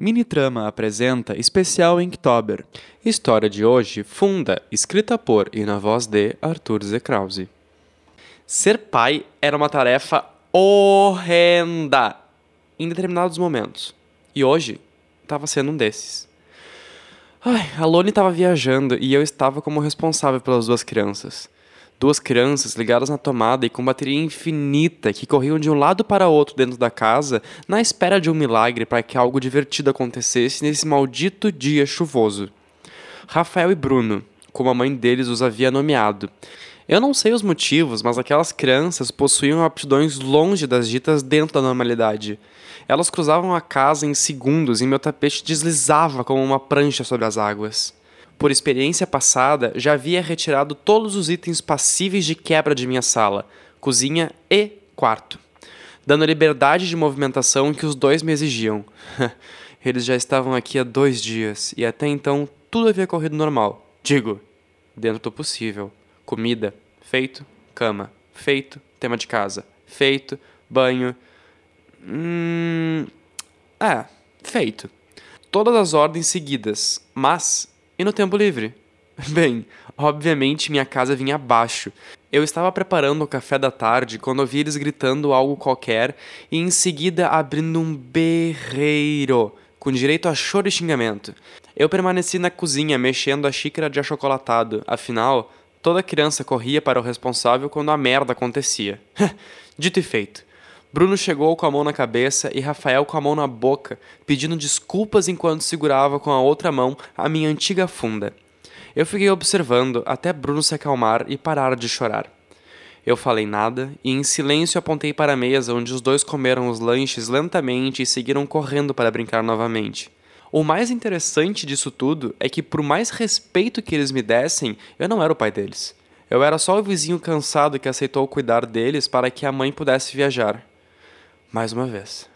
Minitrama apresenta especial Inktober. História de hoje, Funda, escrita por e na voz de Arthur Z. Krause. Ser pai era uma tarefa horrenda em determinados momentos. E hoje estava sendo um desses. Ai, a Lone estava viajando e eu estava como responsável pelas duas crianças. Duas crianças ligadas na tomada e com bateria infinita que corriam de um lado para outro dentro da casa na espera de um milagre para que algo divertido acontecesse nesse maldito dia chuvoso. Rafael e Bruno, como a mãe deles os havia nomeado. Eu não sei os motivos, mas aquelas crianças possuíam aptidões longe das ditas dentro da normalidade. Elas cruzavam a casa em segundos e meu tapete deslizava como uma prancha sobre as águas por experiência passada, já havia retirado todos os itens passíveis de quebra de minha sala, cozinha e quarto, dando a liberdade de movimentação que os dois me exigiam. Eles já estavam aqui há dois dias e até então tudo havia corrido normal. Digo, dentro do possível. Comida, feito. Cama, feito. Tema de casa, feito. Banho. Hum. É, feito. Todas as ordens seguidas, mas e no tempo livre? Bem, obviamente minha casa vinha abaixo. Eu estava preparando o café da tarde quando ouvi eles gritando algo qualquer e em seguida abrindo um berreiro, com direito a choro e xingamento. Eu permaneci na cozinha mexendo a xícara de achocolatado, afinal, toda criança corria para o responsável quando a merda acontecia. Dito e feito. Bruno chegou com a mão na cabeça e Rafael com a mão na boca, pedindo desculpas enquanto segurava com a outra mão a minha antiga funda. Eu fiquei observando até Bruno se acalmar e parar de chorar. Eu falei nada e em silêncio apontei para a mesa onde os dois comeram os lanches lentamente e seguiram correndo para brincar novamente. O mais interessante disso tudo é que, por mais respeito que eles me dessem, eu não era o pai deles. Eu era só o vizinho cansado que aceitou cuidar deles para que a mãe pudesse viajar mais uma vez.